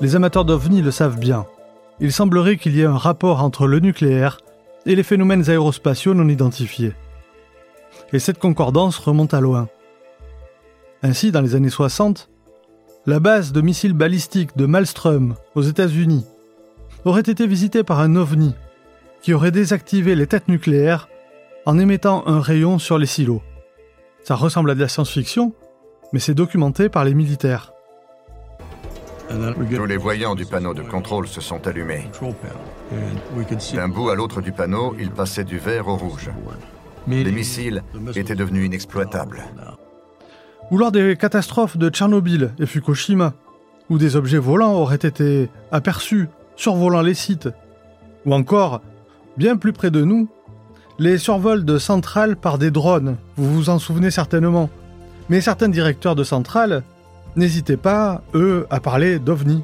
Les amateurs d'OVNI le savent bien. Il semblerait qu'il y ait un rapport entre le nucléaire et les phénomènes aérospatiaux non identifiés. Et cette concordance remonte à loin. Ainsi, dans les années 60, la base de missiles balistiques de Malmström aux États-Unis aurait été visitée par un ovni qui aurait désactivé les têtes nucléaires en émettant un rayon sur les silos. Ça ressemble à de la science-fiction, mais c'est documenté par les militaires. Tous les voyants du panneau de contrôle se sont allumés. D'un bout à l'autre du panneau, il passait du vert au rouge. Les missiles étaient devenus inexploitables. Ou lors des catastrophes de Tchernobyl et Fukushima, où des objets volants auraient été aperçus survolant les sites. Ou encore, bien plus près de nous, les survols de centrales par des drones, vous vous en souvenez certainement. Mais certains directeurs de centrales n'hésitaient pas, eux, à parler d'OVNI.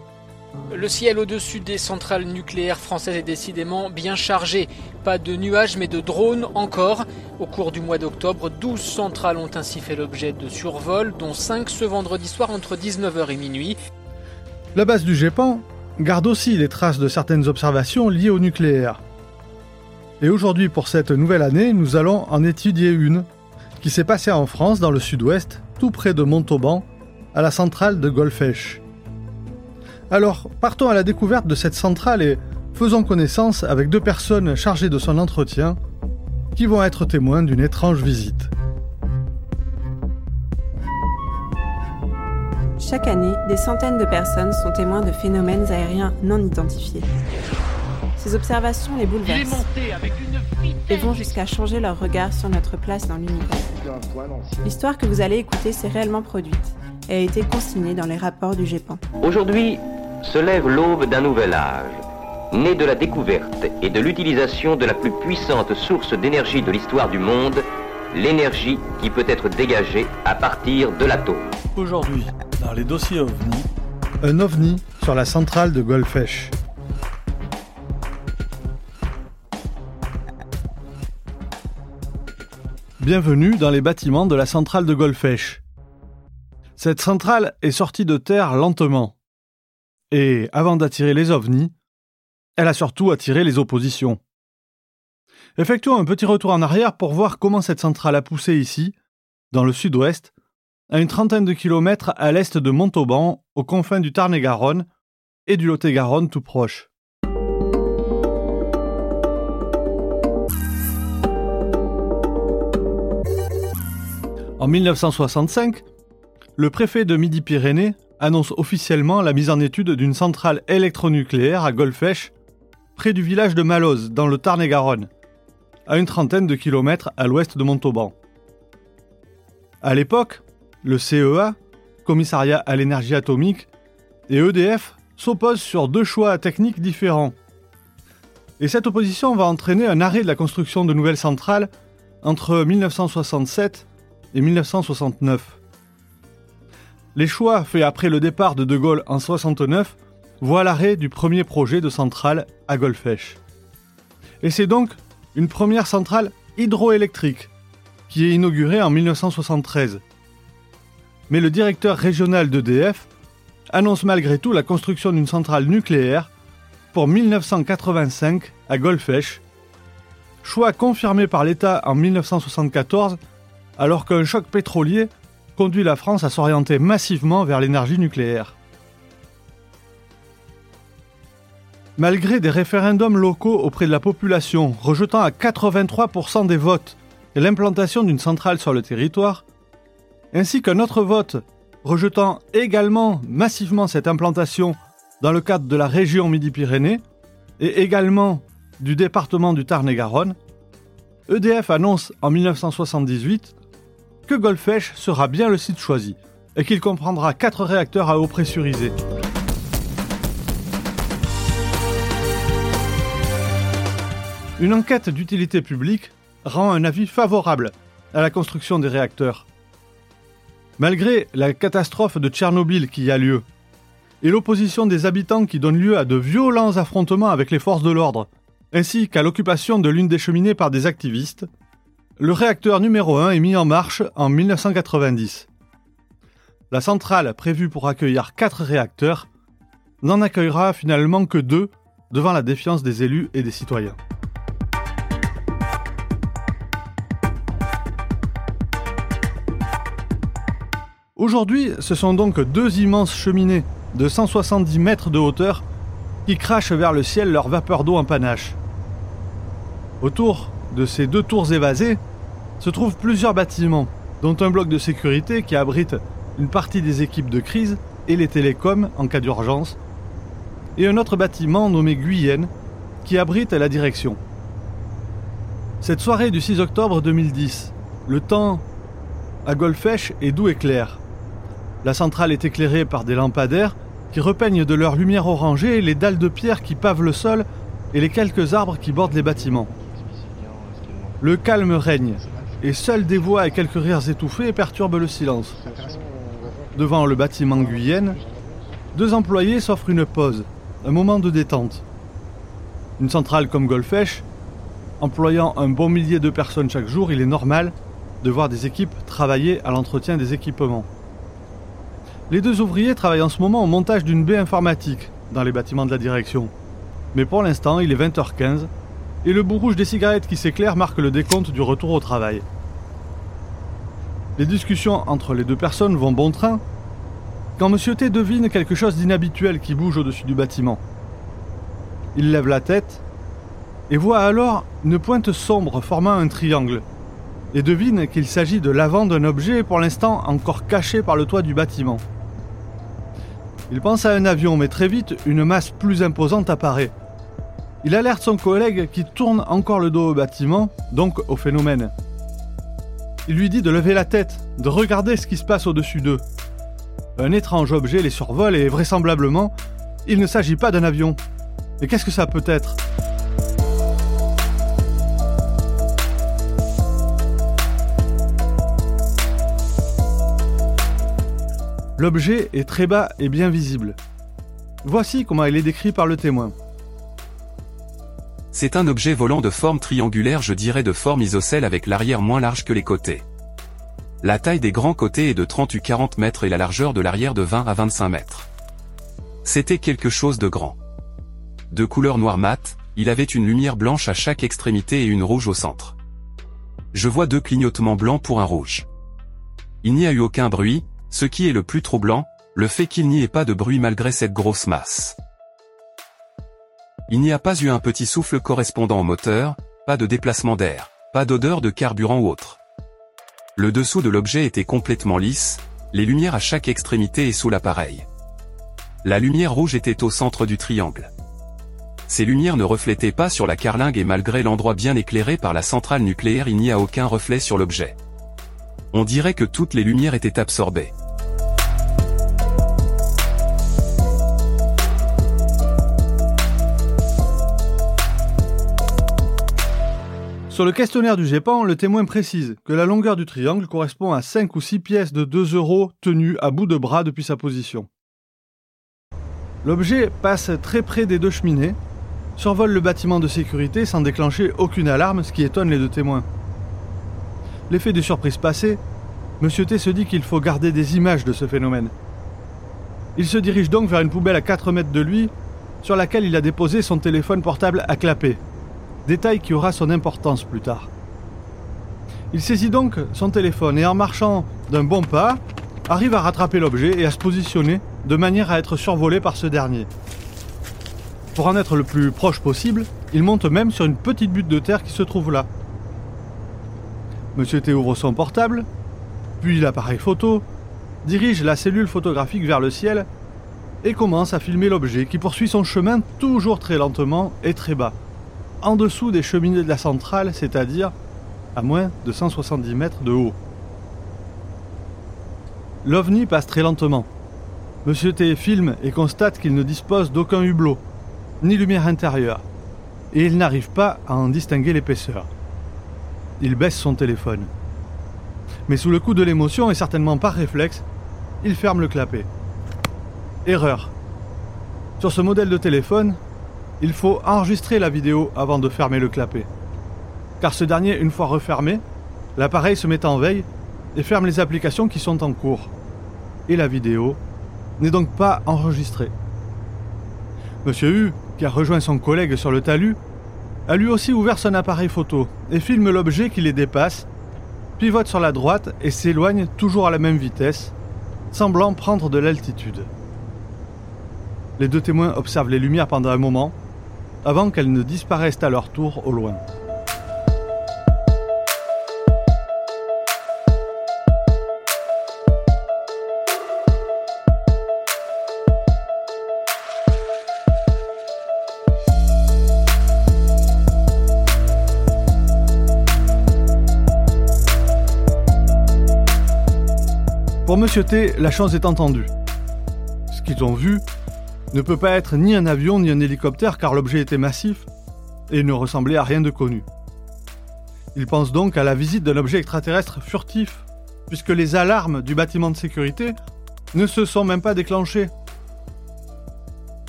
Le ciel au-dessus des centrales nucléaires françaises est décidément bien chargé. Pas de nuages mais de drones encore. Au cours du mois d'octobre, 12 centrales ont ainsi fait l'objet de survols, dont 5 ce vendredi soir entre 19h et minuit. La base du GEPAN garde aussi les traces de certaines observations liées au nucléaire. Et aujourd'hui, pour cette nouvelle année, nous allons en étudier une qui s'est passée en France, dans le sud-ouest, tout près de Montauban, à la centrale de Golfech. Alors, partons à la découverte de cette centrale et faisons connaissance avec deux personnes chargées de son entretien qui vont être témoins d'une étrange visite. Chaque année, des centaines de personnes sont témoins de phénomènes aériens non identifiés. Ces observations les bouleversent et vont jusqu'à changer leur regard sur notre place dans l'univers. L'histoire que vous allez écouter s'est réellement produite et a été consignée dans les rapports du GEPAN. Aujourd'hui se lève l'aube d'un nouvel âge, né de la découverte et de l'utilisation de la plus puissante source d'énergie de l'histoire du monde, l'énergie qui peut être dégagée à partir de l'atome. Aujourd'hui, dans les dossiers OVNI, un OVNI sur la centrale de Golfech. Bienvenue dans les bâtiments de la centrale de Golfech. Cette centrale est sortie de terre lentement. Et avant d'attirer les ovnis, elle a surtout attiré les oppositions. Effectuons un petit retour en arrière pour voir comment cette centrale a poussé ici, dans le sud-ouest, à une trentaine de kilomètres à l'est de Montauban, aux confins du Tarn-et-Garonne et du Lot-et-Garonne tout proche. En 1965, le préfet de Midi-Pyrénées annonce officiellement la mise en étude d'une centrale électronucléaire à Golfech, près du village de Maloz, dans le Tarn-et-Garonne, à une trentaine de kilomètres à l'ouest de Montauban. À l'époque, le CEA, Commissariat à l'énergie atomique, et EDF s'opposent sur deux choix techniques différents. Et cette opposition va entraîner un arrêt de la construction de nouvelles centrales entre 1967 et 1969. Les choix faits après le départ de De Gaulle en 69 voient l'arrêt du premier projet de centrale à Golfech. Et c'est donc une première centrale hydroélectrique qui est inaugurée en 1973 mais le directeur régional d'EDF annonce malgré tout la construction d'une centrale nucléaire pour 1985 à Golfech, choix confirmé par l'État en 1974 alors qu'un choc pétrolier conduit la France à s'orienter massivement vers l'énergie nucléaire. Malgré des référendums locaux auprès de la population rejetant à 83% des votes l'implantation d'une centrale sur le territoire, ainsi qu'un autre vote rejetant également massivement cette implantation dans le cadre de la région Midi-Pyrénées et également du département du Tarn-et-Garonne, EDF annonce en 1978 que Golfech sera bien le site choisi et qu'il comprendra 4 réacteurs à eau pressurisée. Une enquête d'utilité publique rend un avis favorable à la construction des réacteurs malgré la catastrophe de Tchernobyl qui a lieu, et l'opposition des habitants qui donne lieu à de violents affrontements avec les forces de l'ordre, ainsi qu'à l'occupation de l'une des cheminées par des activistes, Le réacteur numéro 1 est mis en marche en 1990. La centrale, prévue pour accueillir 4 réacteurs, n'en accueillera finalement que 2 devant la défiance des élus et des citoyens. Aujourd'hui, ce sont donc deux immenses cheminées de 170 mètres de hauteur qui crachent vers le ciel leur vapeur d'eau en panache. Autour de ces deux tours évasées se trouvent plusieurs bâtiments, dont un bloc de sécurité qui abrite une partie des équipes de crise et les télécoms en cas d'urgence, et un autre bâtiment nommé Guyenne qui abrite la direction. Cette soirée du 6 octobre 2010, le temps à Golfech est doux et clair. La centrale est éclairée par des lampadaires qui repeignent de leur lumière orangée les dalles de pierre qui pavent le sol et les quelques arbres qui bordent les bâtiments. Le calme règne, et seuls des voix et quelques rires étouffés perturbent le silence. Devant le bâtiment Guyenne, deux employés s'offrent une pause, un moment de détente. Une centrale comme Golfech, employant un bon millier de personnes chaque jour, il est normal de voir des équipes travailler à l'entretien des équipements. Les deux ouvriers travaillent en ce moment au montage d'une baie informatique dans les bâtiments de la direction. Mais pour l'instant, il est 20h15 et le bout rouge des cigarettes qui s'éclaire marque le décompte du retour au travail. Les discussions entre les deux personnes vont bon train quand Monsieur T devine quelque chose d'inhabituel qui bouge au-dessus du bâtiment. Il lève la tête et voit alors une pointe sombre formant un triangle et devine qu'il s'agit de l'avant d'un objet pour l'instant encore caché par le toit du bâtiment. Il pense à un avion mais très vite une masse plus imposante apparaît il alerte son collègue qui tourne encore le dos au bâtiment, donc au phénomène. Il lui dit de lever la tête, de regarder ce qui se passe au-dessus d'eux. Un étrange objet les survole et vraisemblablement, il ne s'agit pas d'un avion. Mais qu'est-ce que ça peut être? L'objet est très bas et bien visible. Voici comment il est décrit par le témoin. C'est un objet volant de forme triangulaire je dirais de forme isocèle avec l'arrière moins large que les côtés. La taille des grands côtés est de 30 ou 40 mètres et la largeur de l'arrière de 20 à 25 mètres. C'était quelque chose de grand. De couleur noire mat, il avait une lumière blanche à chaque extrémité et une rouge au centre. Je vois deux clignotements blancs pour un rouge. Il n'y a eu aucun bruit, ce qui est le plus troublant, le fait qu'il n'y ait pas de bruit malgré cette grosse masse. Il n'y a pas eu un petit souffle correspondant au moteur, pas de déplacement d'air, pas d'odeur de carburant ou autre. Le dessous de l'objet était complètement lisse, les lumières à chaque extrémité et sous l'appareil. La lumière rouge était au centre du triangle. Ces lumières ne reflétaient pas sur la carlingue et malgré l'endroit bien éclairé par la centrale nucléaire il n'y a aucun reflet sur l'objet. On dirait que toutes les lumières étaient absorbées. Sur le questionnaire du GEPAN, le témoin précise que la longueur du triangle correspond à 5 ou 6 pièces de 2 euros tenues à bout de bras depuis sa position. L'objet passe très près des deux cheminées, survole le bâtiment de sécurité sans déclencher aucune alarme, ce qui étonne les deux témoins. L'effet de surprise passé, M. T se dit qu'il faut garder des images de ce phénomène. Il se dirige donc vers une poubelle à 4 mètres de lui, sur laquelle il a déposé son téléphone portable à clapper détail qui aura son importance plus tard. Il saisit donc son téléphone et en marchant d'un bon pas, arrive à rattraper l'objet et à se positionner de manière à être survolé par ce dernier. Pour en être le plus proche possible, il monte même sur une petite butte de terre qui se trouve là. Monsieur T ouvre son portable, puis l'appareil photo, dirige la cellule photographique vers le ciel et commence à filmer l'objet qui poursuit son chemin toujours très lentement et très bas en dessous des cheminées de la centrale, c'est-à-dire à moins de 170 mètres de haut. L'OVNI passe très lentement. Monsieur T filme et constate qu'il ne dispose d'aucun hublot, ni lumière intérieure, et il n'arrive pas à en distinguer l'épaisseur. Il baisse son téléphone. Mais sous le coup de l'émotion et certainement par réflexe, il ferme le clapet. Erreur. Sur ce modèle de téléphone, il faut enregistrer la vidéo avant de fermer le clapet. Car ce dernier, une fois refermé, l'appareil se met en veille et ferme les applications qui sont en cours. Et la vidéo n'est donc pas enregistrée. Monsieur U, qui a rejoint son collègue sur le talus, a lui aussi ouvert son appareil photo et filme l'objet qui les dépasse, pivote sur la droite et s'éloigne toujours à la même vitesse, semblant prendre de l'altitude. Les deux témoins observent les lumières pendant un moment, avant qu'elles ne disparaissent à leur tour au loin. Pour Monsieur T, la chance est entendue. Ce qu'ils ont vu ne peut pas être ni un avion ni un hélicoptère car l'objet était massif et ne ressemblait à rien de connu. Ils pensent donc à la visite d'un objet extraterrestre furtif, puisque les alarmes du bâtiment de sécurité ne se sont même pas déclenchées.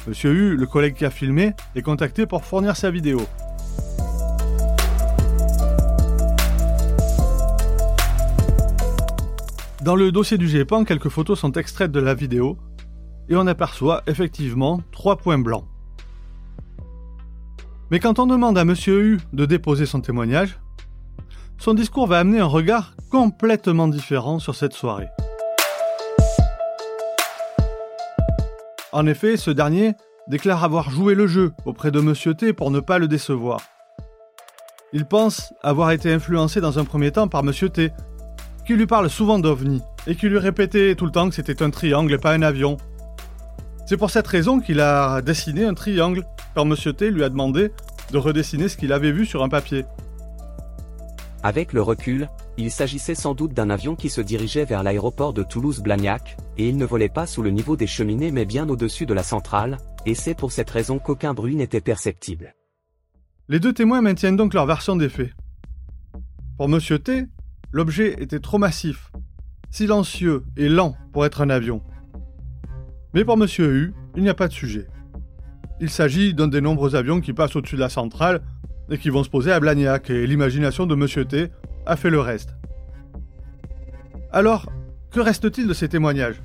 Monsieur U, le collègue qui a filmé, est contacté pour fournir sa vidéo. Dans le dossier du GEPAN, quelques photos sont extraites de la vidéo et on aperçoit effectivement trois points blancs. Mais quand on demande à Monsieur U de déposer son témoignage, son discours va amener un regard complètement différent sur cette soirée. En effet, ce dernier déclare avoir joué le jeu auprès de Monsieur T pour ne pas le décevoir. Il pense avoir été influencé dans un premier temps par Monsieur T, qui lui parle souvent d'OVNI et qui lui répétait tout le temps que c'était un triangle et pas un avion. C'est pour cette raison qu'il a dessiné un triangle, quand Monsieur T lui a demandé de redessiner ce qu'il avait vu sur un papier. Avec le recul, il s'agissait sans doute d'un avion qui se dirigeait vers l'aéroport de Toulouse-Blagnac, et il ne volait pas sous le niveau des cheminées mais bien au-dessus de la centrale, et c'est pour cette raison qu'aucun bruit n'était perceptible. Les deux témoins maintiennent donc leur version des faits. Pour Monsieur T, l'objet était trop massif, silencieux et lent pour être un avion. Mais pour Monsieur U, il n'y a pas de sujet. Il s'agit d'un des nombreux avions qui passent au-dessus de la centrale et qui vont se poser à Blagnac, et l'imagination de Monsieur T a fait le reste. Alors, que reste-t-il de ces témoignages?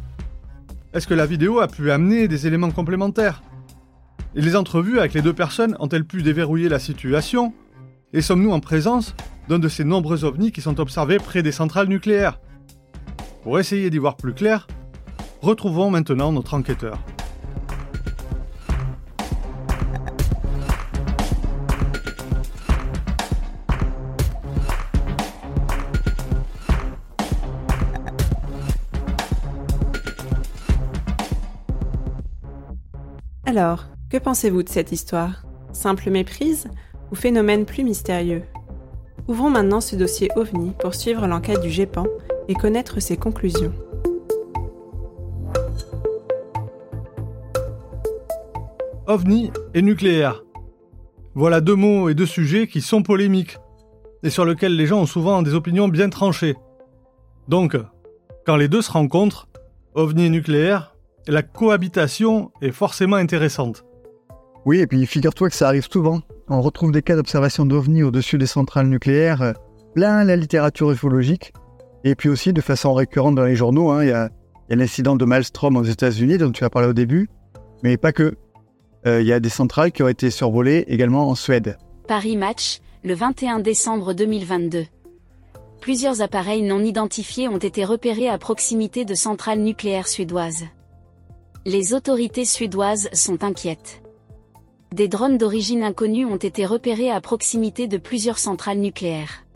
Est-ce que la vidéo a pu amener des éléments complémentaires? Et les entrevues avec les deux personnes ont-elles pu déverrouiller la situation? Et sommes-nous en présence d'un de ces nombreux ovnis qui sont observés près des centrales nucléaires? Pour essayer d'y voir plus clair, retrouvons maintenant notre enquêteur. Alors, que pensez-vous de cette histoire? Simple méprise ou phénomène plus mystérieux? Ouvrons maintenant ce dossier OVNI pour suivre l'enquête du GEPAN et connaître ses conclusions. OVNI et nucléaire. Voilà deux mots et deux sujets qui sont polémiques et sur lesquels les gens ont souvent des opinions bien tranchées. Donc, quand les deux se rencontrent, OVNI et nucléaire, la cohabitation est forcément intéressante. Oui, et puis figure-toi que ça arrive souvent. On retrouve des cas d'observation d'OVNI au-dessus des centrales nucléaires, plein la littérature ufologique. Et puis aussi, de façon récurrente dans les journaux, hein, il y a, l'incident de Maelstrom aux États-Unis dont tu as parlé au début, mais pas que. Euh, il y a des centrales qui ont été survolées également en Suède. Paris Match, le 21 décembre 2022. Plusieurs appareils non identifiés ont été repérés à proximité de centrales nucléaires suédoises. Les autorités suédoises sont inquiètes. Des drones d'origine inconnue ont été repérés à proximité de plusieurs centrales nucléaires.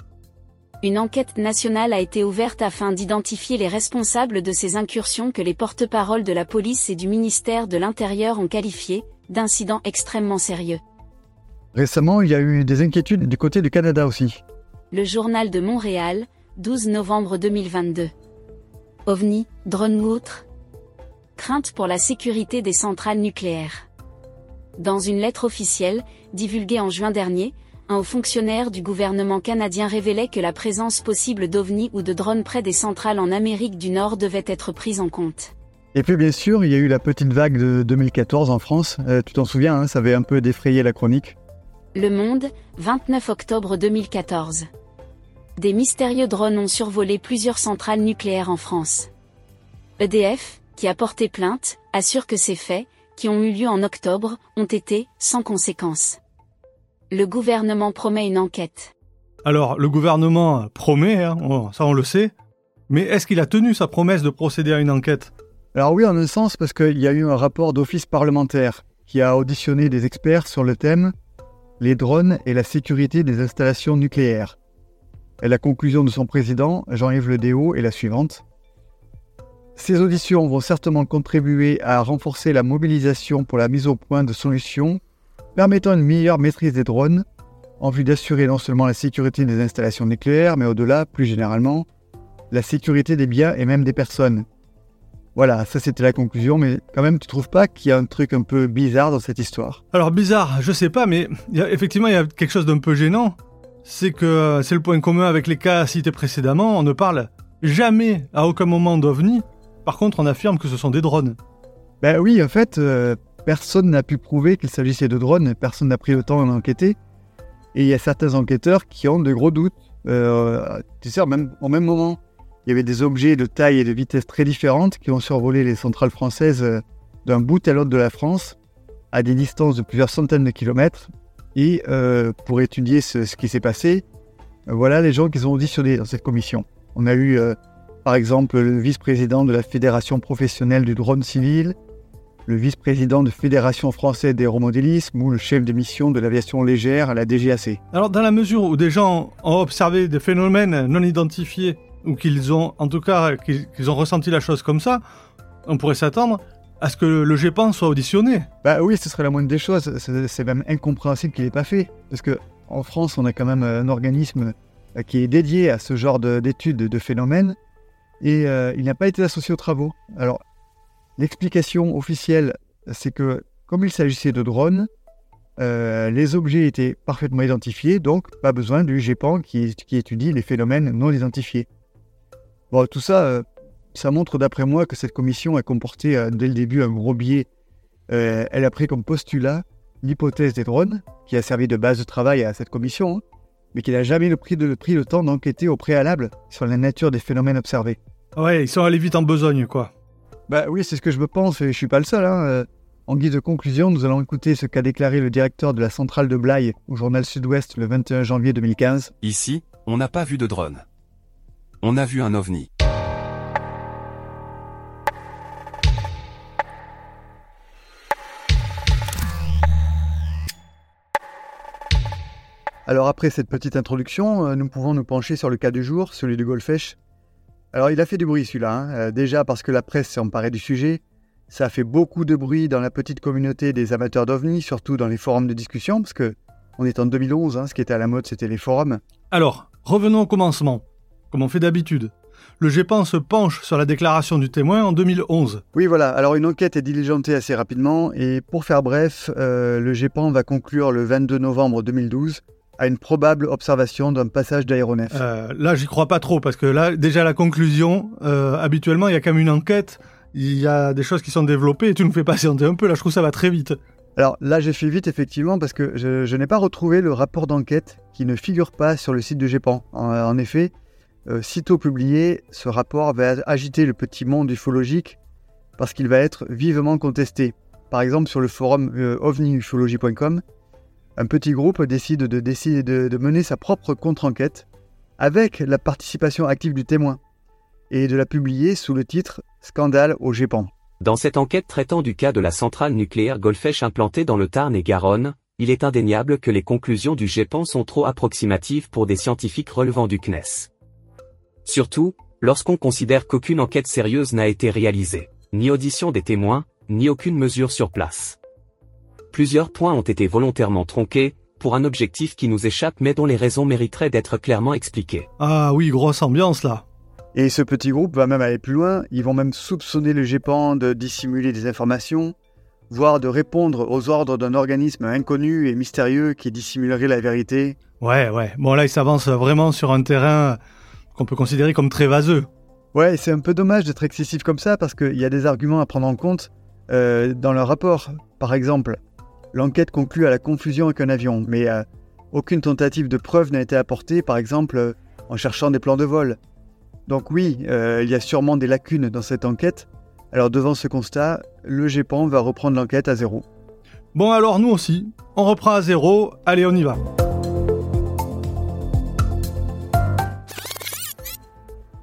Une enquête nationale a été ouverte afin d'identifier les responsables de ces incursions que les porte-paroles de la police et du ministère de l'Intérieur ont qualifiées d'incidents extrêmement sérieux. Récemment, il y a eu des inquiétudes du côté du Canada aussi. Le journal de Montréal, 12 novembre 2022. OVNI, drone ou autre Crainte pour la sécurité des centrales nucléaires. Dans une lettre officielle, divulguée en juin dernier, un haut fonctionnaire du gouvernement canadien révélait que la présence possible d'ovnis ou de drones près des centrales en Amérique du Nord devait être prise en compte. Et puis bien sûr, il y a eu la petite vague de 2014 en France. Euh, tu t'en souviens, hein, ça avait un peu défrayé la chronique. Le Monde, 29 octobre 2014. Des mystérieux drones ont survolé plusieurs centrales nucléaires en France. EDF, qui a porté plainte, assure que ces faits, qui ont eu lieu en octobre, ont été sans conséquence. Le gouvernement promet une enquête. Alors, le gouvernement promet, hein, ça on le sait, mais est-ce qu'il a tenu sa promesse de procéder à une enquête? Alors oui, en un sens, parce qu'il y a eu un rapport d'office parlementaire qui a auditionné des experts sur le thème les drones et la sécurité des installations nucléaires. Et la conclusion de son président, Jean-Yves Le Déo, est la suivante. Ces auditions vont certainement contribuer à renforcer la mobilisation pour la mise au point de solutions permettant une meilleure maîtrise des drones, en vue d'assurer non seulement la sécurité des installations nucléaires, mais au-delà, plus généralement, la sécurité des biens et même des personnes. Voilà, ça c'était la conclusion, mais quand même, tu trouves pas qu'il y a un truc un peu bizarre dans cette histoire? Alors bizarre, je sais pas, mais effectivement, il y a quelque chose d'un peu gênant. C'est que euh, c'est le point commun avec les cas cités précédemment, on ne parle jamais, à aucun moment d'OVNI. Par contre, on affirme que ce sont des drones. Ben oui, en fait, euh, personne n'a pu prouver qu'il s'agissait de drones, personne n'a pris le temps d'enquêter. Et il y a certains enquêteurs qui ont de gros doutes. Euh, tu sais, même, au même moment, il y avait des objets de taille et de vitesse très différentes qui ont survolé les centrales françaises euh, d'un bout à l'autre de la France, à des distances de plusieurs centaines de kilomètres. Et euh, pour étudier ce, qui s'est passé, euh, voilà les gens qu'ils ont auditionnés dans cette commission. On a eu, par exemple, le vice-président de la Fédération professionnelle du drone civil, le vice-président de Fédération française d'aéromodélisme ou le chef de mission de l'aviation légère à la DGAC. Alors, dans la mesure où des gens ont observé des phénomènes non identifiés ou qu'ils ont, en tout cas, qu'ils ont ressenti la chose comme ça, on pourrait s'attendre à ce que le GEPAN soit auditionné. Bah oui, ce serait la moindre des choses. C'est même incompréhensible qu'il n'ait pas fait. Parce que en France, on a quand même un organisme euh, qui est dédié à ce genre d'études de, phénomènes et euh, il n'a pas été associé aux travaux. Alors, l'explication officielle, c'est que comme il s'agissait de drones, euh, les objets étaient parfaitement identifiés, donc pas besoin du GEPAN qui, qui étudie les phénomènes non identifiés. Bon, tout ça, euh, ça montre d'après moi que cette commission a comporté euh, dès le début un gros biais. Euh, elle a pris comme postulat l'hypothèse des drones, qui a servi de base de travail à cette commission, hein, mais qui n'a jamais pris, pris le temps d'enquêter au préalable sur la nature des phénomènes observés. Ouais, ils sont allés vite en besogne, quoi. Bah oui, c'est ce que je me pense, et je suis pas le seul. Hein. En guise de conclusion, nous allons écouter ce qu'a déclaré le directeur de la centrale de Blaye au journal Sud-Ouest le 21 janvier 2015. Ici, on n'a pas vu de drone on a vu un ovni. Alors après cette petite introduction, euh, nous pouvons nous pencher sur le cas du jour, celui de Golfech. Alors il a fait du bruit celui-là, hein. euh, déjà parce que la presse s'est emparée du sujet, ça a fait beaucoup de bruit dans la petite communauté des amateurs d'OVNI, surtout dans les forums de discussion, parce que on est en 2011, hein, ce qui était à la mode c'était les forums. Alors, revenons au commencement, comme on fait d'habitude le GEPAN se penche sur la déclaration du témoin en 2011. Oui, voilà. Alors une enquête est diligentée assez rapidement et pour faire bref, euh, le GEPAN va conclure le 22 novembre 2012 à une probable observation d'un passage d'aéronef. Euh, là, j'y crois pas trop parce que là, déjà la conclusion, euh, habituellement, il y a quand même une enquête, il y a des choses qui sont développées et tu nous fais patienter un peu. Là, je trouve que ça va très vite. Alors là, j'ai fait vite effectivement parce que je, n'ai pas retrouvé le rapport d'enquête qui ne figure pas sur le site du GEPAN. en effet, euh, sitôt publié, ce rapport va agiter le petit monde ufologique parce qu'il va être vivement contesté. Par exemple, sur le forum euh, ovniufologie.com, un petit groupe décide de, de, mener sa propre contre-enquête avec la participation active du témoin et de la publier sous le titre Scandale au GEPAN. Dans cette enquête traitant du cas de la centrale nucléaire Golfech implantée dans le Tarn et Garonne, il est indéniable que les conclusions du GEPAN sont trop approximatives pour des scientifiques relevant du CNES. Surtout, lorsqu'on considère qu'aucune enquête sérieuse n'a été réalisée, ni audition des témoins, ni aucune mesure sur place. Plusieurs points ont été volontairement tronqués, pour un objectif qui nous échappe mais dont les raisons mériteraient d'être clairement expliquées. Ah oui, grosse ambiance là. Et ce petit groupe va même aller plus loin, ils vont même soupçonner le GEPAN de dissimuler des informations, voire de répondre aux ordres d'un organisme inconnu et mystérieux qui dissimulerait la vérité. Ouais, ouais. Bon là, ils s'avancent vraiment sur un terrain qu'on peut considérer comme très vaseux. Ouais, c'est un peu dommage d'être excessif comme ça parce qu'il y a des arguments à prendre en compte euh, dans leur rapport. Par exemple, l'enquête conclut à la confusion avec un avion, mais euh, aucune tentative de preuve n'a été apportée, par exemple, en cherchant des plans de vol. Donc oui, euh, il y a sûrement des lacunes dans cette enquête. Alors devant ce constat, le GEPAN va reprendre l'enquête à zéro. Bon alors nous aussi, on reprend à zéro, allez on y va.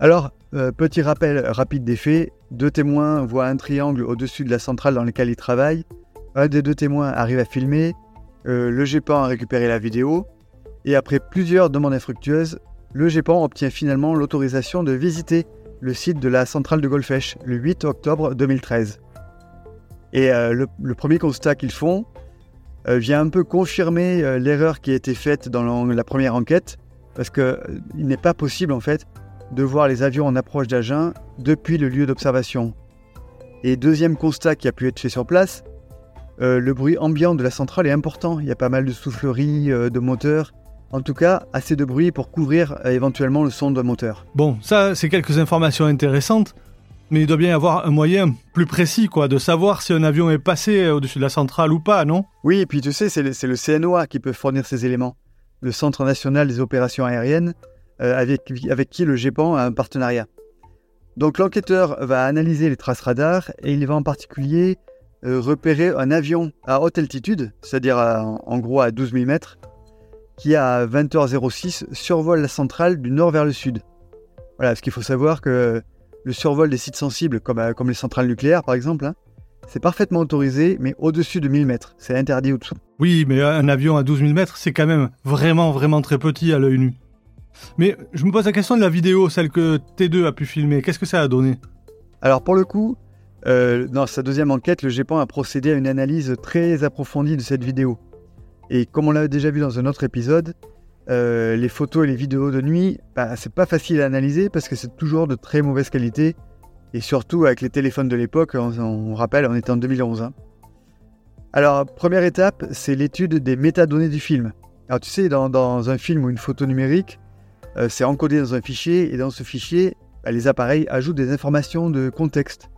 Alors, euh, petit rappel rapide des faits, deux témoins voient un triangle au-dessus de la centrale dans laquelle ils travaillent. Un des deux témoins arrive à filmer, euh, le GEPAN a récupéré la vidéo, et après plusieurs demandes infructueuses, le GEPAN obtient finalement l'autorisation de visiter le site de la centrale de Golfech le 8 octobre 2013. Et euh, le, premier constat qu'ils font vient un peu confirmer l'erreur qui a été faite dans la première enquête, parce qu'il n'est pas possible en fait de voir les avions en approche d'Agen depuis le lieu d'observation. Et deuxième constat qui a pu être fait sur place, euh, le bruit ambiant de la centrale est important. Il y a pas mal de souffleries, euh, de moteurs. En tout cas, assez de bruit pour couvrir euh, éventuellement le son d'un moteur. Bon, ça, c'est quelques informations intéressantes, mais il doit bien y avoir un moyen plus précis, quoi, de savoir si un avion est passé au-dessus de la centrale ou pas, non? Oui, et puis tu sais, c'est le, le CNOA qui peut fournir ces éléments. Le Centre national des opérations aériennes, euh, avec, qui le GEPAN a un partenariat. Donc l'enquêteur va analyser les traces radars et il va en particulier euh, repérer un avion à haute altitude, c'est-à-dire en gros à 12 000 mètres, qui à 20h06 survole la centrale du nord vers le sud. Voilà, ce qu'il faut savoir que le survol des sites sensibles, comme, euh, les centrales nucléaires par exemple, hein, c'est parfaitement autorisé, mais au-dessus de 1000 mètres. C'est interdit au-dessous. Oui, mais un avion à 12 000 mètres, c'est quand même vraiment, vraiment très petit à l'œil nu. Mais je me pose la question de la vidéo, celle que T2 a pu filmer. Qu'est-ce que ça a donné? Alors pour le coup, euh, dans sa deuxième enquête, le GEPAN a procédé à une analyse très approfondie de cette vidéo. Et comme on l'a déjà vu dans un autre épisode, euh, les photos et les vidéos de nuit, bah, c'est pas facile à analyser parce que c'est toujours de très mauvaise qualité. Et surtout avec les téléphones de l'époque, on, rappelle, on était en 2011. Hein. Alors, première étape, c'est l'étude des métadonnées du film. Alors tu sais, dans un film ou une photo numérique, euh, c'est encodé dans un fichier et dans ce fichier, bah, les appareils ajoutent des informations de contexte.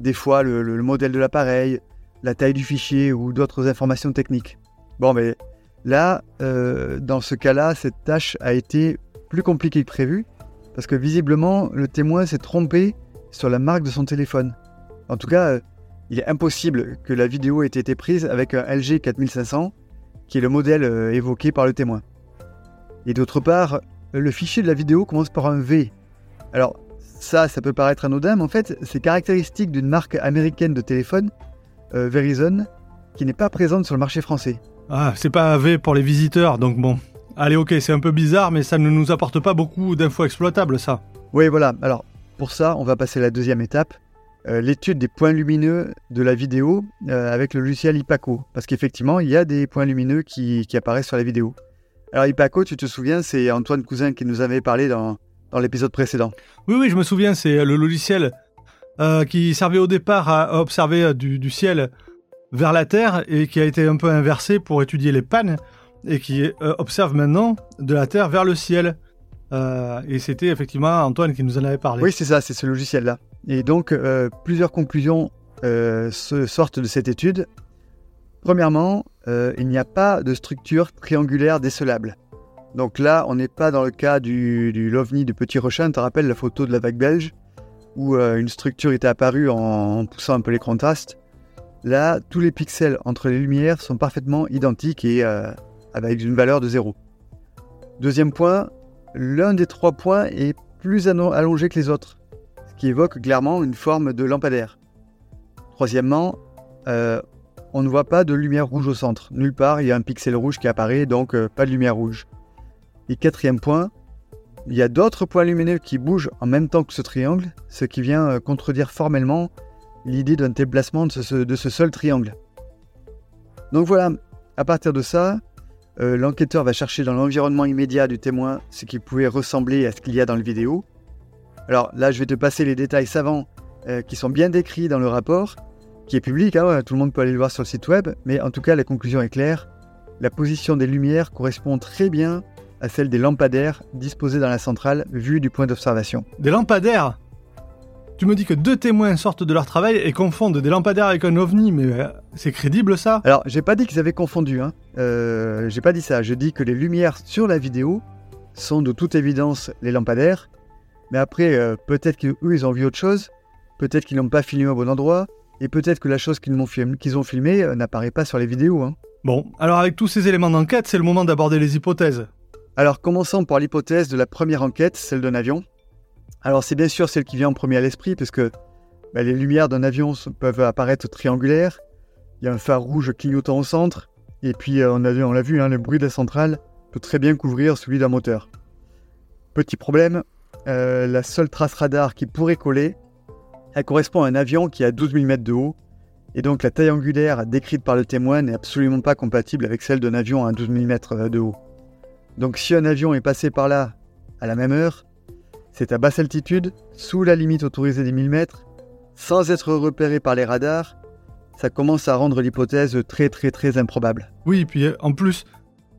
Des fois, le, modèle de l'appareil, la taille du fichier ou d'autres informations techniques. Bon, mais là, euh, dans ce cas-là, cette tâche a été plus compliquée que prévu parce que visiblement, le témoin s'est trompé sur la marque de son téléphone. En tout cas, euh, il est impossible que la vidéo ait été prise avec un LG 4500, qui est le modèle évoqué par le témoin. Et d'autre part, le fichier de la vidéo commence par un V. Alors, ça, ça peut paraître anodin, mais en fait, c'est caractéristique d'une marque américaine de téléphone, euh, Verizon, qui n'est pas présente sur le marché français. Ah, c'est pas un V pour les visiteurs, donc bon. Allez, ok, c'est un peu bizarre, mais ça ne nous apporte pas beaucoup d'infos exploitables, ça. Oui, voilà. Alors, pour ça, on va passer à la deuxième étape, euh, l'étude des points lumineux de la vidéo euh, avec le logiciel IPACO. Parce qu'effectivement, il y a des points lumineux qui apparaissent sur la vidéo. Alors Ipaco, tu te souviens, c'est Antoine Cousin qui nous avait parlé dans, l'épisode précédent. Oui, oui, je me souviens, c'est le logiciel euh, qui servait au départ à observer euh, du, ciel vers la Terre et qui a été un peu inversé pour étudier les pannes et qui euh, observe maintenant de la Terre vers le ciel. et c'était effectivement Antoine qui nous en avait parlé. Oui, c'est ça, c'est ce logiciel-là. Et donc, plusieurs conclusions sortent de cette étude. Premièrement, euh, il n'y a pas de structure triangulaire décelable. Donc là, on n'est pas dans le cas du, du l'OVNI de Petit Rochin, tu te rappelles la photo de la vague belge, où euh, une structure était apparue en, poussant un peu les contrastes. Là, tous les pixels entre les lumières sont parfaitement identiques et euh, avec une valeur de zéro. Deuxième point, l'un des trois points est plus allongé que les autres, ce qui évoque clairement une forme de lampadaire. Troisièmement, on ne voit pas de lumière rouge au centre. Nulle part, il y a un pixel rouge qui apparaît, donc euh, pas de lumière rouge. Et quatrième point, il y a d'autres points lumineux qui bougent en même temps que ce triangle, ce qui vient euh, contredire formellement l'idée d'un déplacement de ce, seul triangle. Donc voilà, à partir de ça, euh, l'enquêteur va chercher dans l'environnement immédiat du témoin ce qui pouvait ressembler à ce qu'il y a dans la vidéo. Alors là, je vais te passer les détails savants qui sont bien décrits dans le rapport, qui est public, hein, tout le monde peut aller le voir sur le site web, mais en tout cas la conclusion est claire. La position des lumières correspond très bien à celle des lampadaires disposés dans la centrale vue du point d'observation. Des lampadaires? Tu me dis que deux témoins sortent de leur travail et confondent des lampadaires avec un ovni, mais euh, c'est crédible ça? Alors, j'ai pas dit qu'ils avaient confondu, hein. Euh, j'ai pas dit ça. Je dis que les lumières sur la vidéo sont de toute évidence les lampadaires. Mais après, euh, peut-être qu'eux, ils ont vu autre chose, peut-être qu'ils n'ont pas filmé au bon endroit, et peut-être que la chose qu'ils ont, film, ont filmée euh, n'apparaît pas sur les vidéos. Hein. Bon, alors avec tous ces éléments d'enquête, c'est le moment d'aborder les hypothèses. Alors commençons par l'hypothèse de la première enquête, celle d'un avion. Alors c'est bien sûr celle qui vient en premier à l'esprit, parce que bah, les lumières d'un avion peuvent apparaître triangulaires, il y a un phare rouge clignotant au centre, et puis euh, on l'a vu, hein, le bruit de la centrale peut très bien couvrir celui d'un moteur. Petit problème, euh, la seule trace radar qui pourrait coller, elle correspond à un avion qui a 12 000 mètres de haut, et donc la taille angulaire décrite par le témoin n'est absolument pas compatible avec celle d'un avion à 12 000 mètres euh, de haut. Donc si un avion est passé par là à la même heure, c'est à basse altitude, sous la limite autorisée des 1000 mètres, sans être repéré par les radars, ça commence à rendre l'hypothèse très très très improbable. Oui, puis euh, en plus,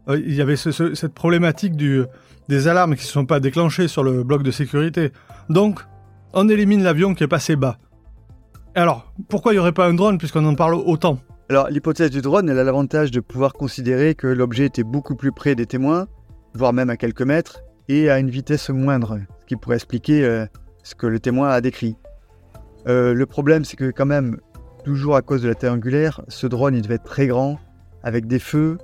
euh, il y avait cette problématique du, des alarmes qui ne sont pas déclenchées sur le bloc de sécurité. Donc, on élimine l'avion qui est passé bas. Alors, pourquoi il n'y aurait pas un drone puisqu'on en parle autant Alors, l'hypothèse du drone, elle a l'avantage de pouvoir considérer que l'objet était beaucoup plus près des témoins, voire même à quelques mètres, et à une vitesse moindre, ce qui pourrait expliquer euh, ce que le témoin a décrit. le problème, c'est que quand même, toujours à cause de la taille angulaire, ce drone il devait être très grand, avec des feux.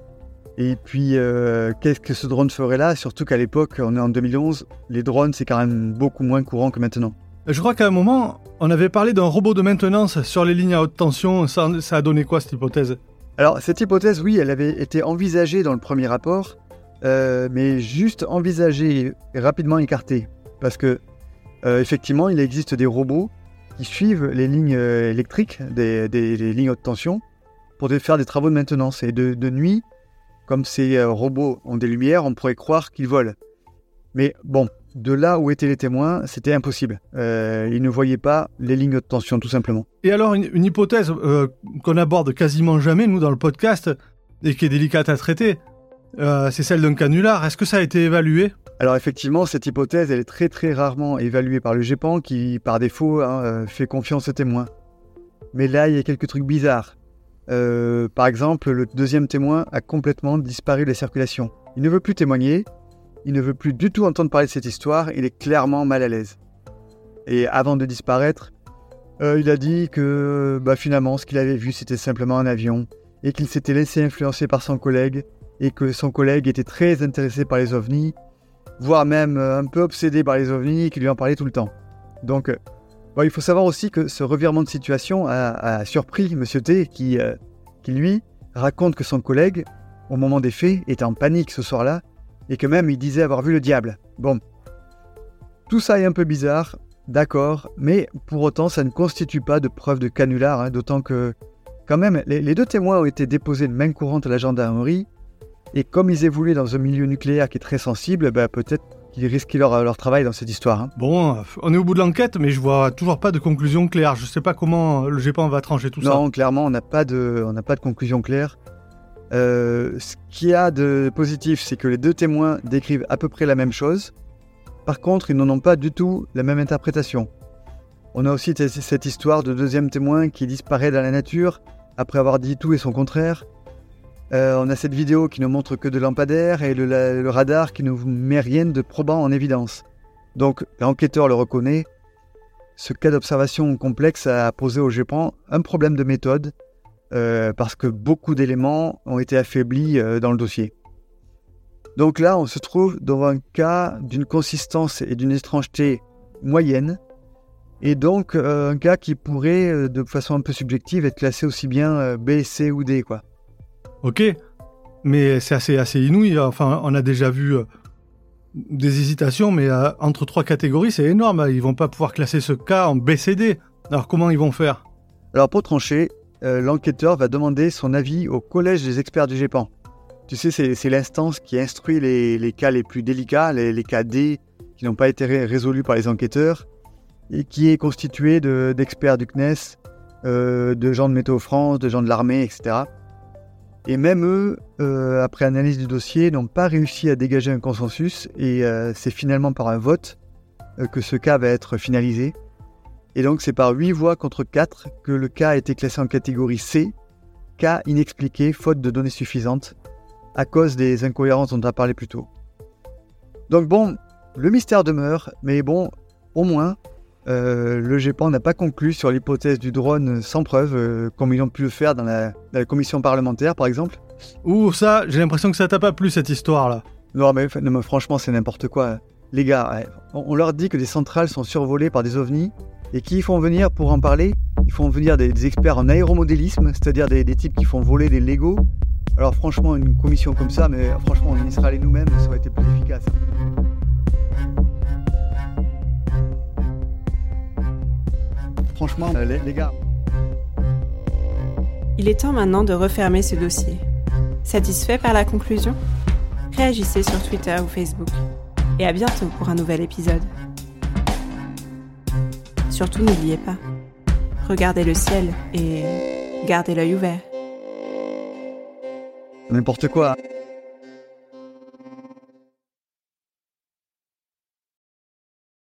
Et puis, euh, qu'est-ce que ce drone ferait là? Surtout qu'à l'époque, on est en 2011, les drones c'est quand même beaucoup moins courant que maintenant. Je crois qu'à un moment, on avait parlé d'un robot de maintenance sur les lignes à haute tension. Ça, a donné quoi cette hypothèse? Alors, cette hypothèse, oui, elle avait été envisagée dans le premier rapport, euh, mais juste envisagée et rapidement écartée. Parce que, euh, effectivement, il existe des robots qui suivent les lignes euh, électriques, des, lignes haute tension, pour faire des travaux de maintenance. Et de, nuit, comme ces robots ont des lumières, on pourrait croire qu'ils volent. Mais bon, de là où étaient les témoins, c'était impossible. Euh, ils ne voyaient pas les lignes haute tension, tout simplement. Et alors, une, hypothèse qu'on aborde quasiment jamais, nous, dans le podcast, et qui est délicate à traiter, c'est celle d'un canular. Est-ce que ça a été évalué? Alors effectivement, cette hypothèse, elle est très très rarement évaluée par le GEPAN qui, par défaut, hein, euh, fait confiance aux témoins. Mais là, il y a quelques trucs bizarres. Euh, par exemple, le deuxième témoin a complètement disparu de la circulation. Il ne veut plus témoigner, il ne veut plus du tout entendre parler de cette histoire, il est clairement mal à l'aise. Et avant de disparaître, euh, il a dit que bah, finalement, ce qu'il avait vu, c'était simplement un avion, et qu'il s'était laissé influencer par son collègue, et que son collègue était très intéressé par les ovnis, voire même euh, un peu obsédé par les ovnis, qui lui en parlait tout le temps. Donc, euh, il faut savoir aussi que ce revirement de situation a, surpris Monsieur T, qui lui raconte que son collègue, au moment des faits, était en panique ce soir-là, et que même il disait avoir vu le diable. Bon, tout ça est un peu bizarre, d'accord, mais pour autant ça ne constitue pas de preuve de canular, hein, d'autant que quand même les, les, deux témoins ont été déposés de main courante à la gendarmerie, et comme ils évoluaient dans un milieu nucléaire qui est très sensible, bah, peut-être qu'ils risquaient leur, travail dans cette histoire. Hein. Bon, on est au bout de l'enquête, mais je vois toujours pas de conclusion claire. Je sais pas comment le GEPAN va trancher tout ça. Non, clairement, on n'a pas de, on n'a pas de conclusion claire. Euh, ce qu'il y a de positif, c'est que les deux témoins décrivent à peu près la même chose. Par contre, ils n'en ont pas du tout la même interprétation. On a aussi cette histoire de deuxième témoin qui disparaît dans la nature après avoir dit tout et son contraire. Euh, on a cette vidéo qui ne montre que de lampadaires et le, radar qui ne met rien de probant en évidence. Donc l'enquêteur le reconnaît. Ce cas d'observation complexe a posé au Japon un problème de méthode euh, parce que beaucoup d'éléments ont été affaiblis euh, dans le dossier. Donc là, on se trouve dans un cas d'une consistance et d'une étrangeté moyenne, et donc un cas qui pourrait, de façon un peu subjective, être classé aussi bien B, C ou D, quoi. Ok, mais c'est assez, assez inouï. Enfin, on a déjà vu euh, des hésitations, mais euh, entre trois catégories, c'est énorme. Ils vont pas pouvoir classer ce cas en BCD. Alors comment ils vont faire? Alors pour trancher, euh, l'enquêteur va demander son avis au collège des experts du GEPAN. Tu sais, c'est l'instance qui instruit les, cas les plus délicats, les, cas D qui n'ont pas été résolus par les enquêteurs, et qui est constitué d'experts du CNES, de gens de Météo France, de gens de l'armée, etc. Et même eux, euh, après analyse du dossier, n'ont pas réussi à dégager un consensus et euh, c'est finalement par un vote euh, que ce cas va être finalisé. Et donc c'est par 8 voix contre 4 que le cas a été classé en catégorie C, cas inexpliqué faute de données suffisantes, à cause des incohérences dont on a parlé plus tôt. Donc bon, le mystère demeure, mais bon, au moins, euh, le GEPAN n'a pas conclu sur l'hypothèse du drone sans preuve, euh, comme ils ont pu le faire dans la, commission parlementaire, par exemple. Ouh, ça, j'ai l'impression que ça t'a pas plu cette histoire-là. Non mais, franchement, c'est n'importe quoi. Les gars, on, leur dit que des centrales sont survolées par des ovnis, et qui font venir pour en parler Ils font venir des, experts en aéromodélisme, c'est-à-dire des, types qui font voler des Lego. Alors franchement, une commission comme ça, mais franchement, on y sera allé nous-mêmes, ça aurait été plus efficace. Franchement, euh, les, gars. Il est temps maintenant de refermer ce dossier. Satisfait par la conclusion? Réagissez sur Twitter ou Facebook. Et à bientôt pour un nouvel épisode. Surtout n'oubliez pas, regardez le ciel et gardez l'œil ouvert. N'importe quoi.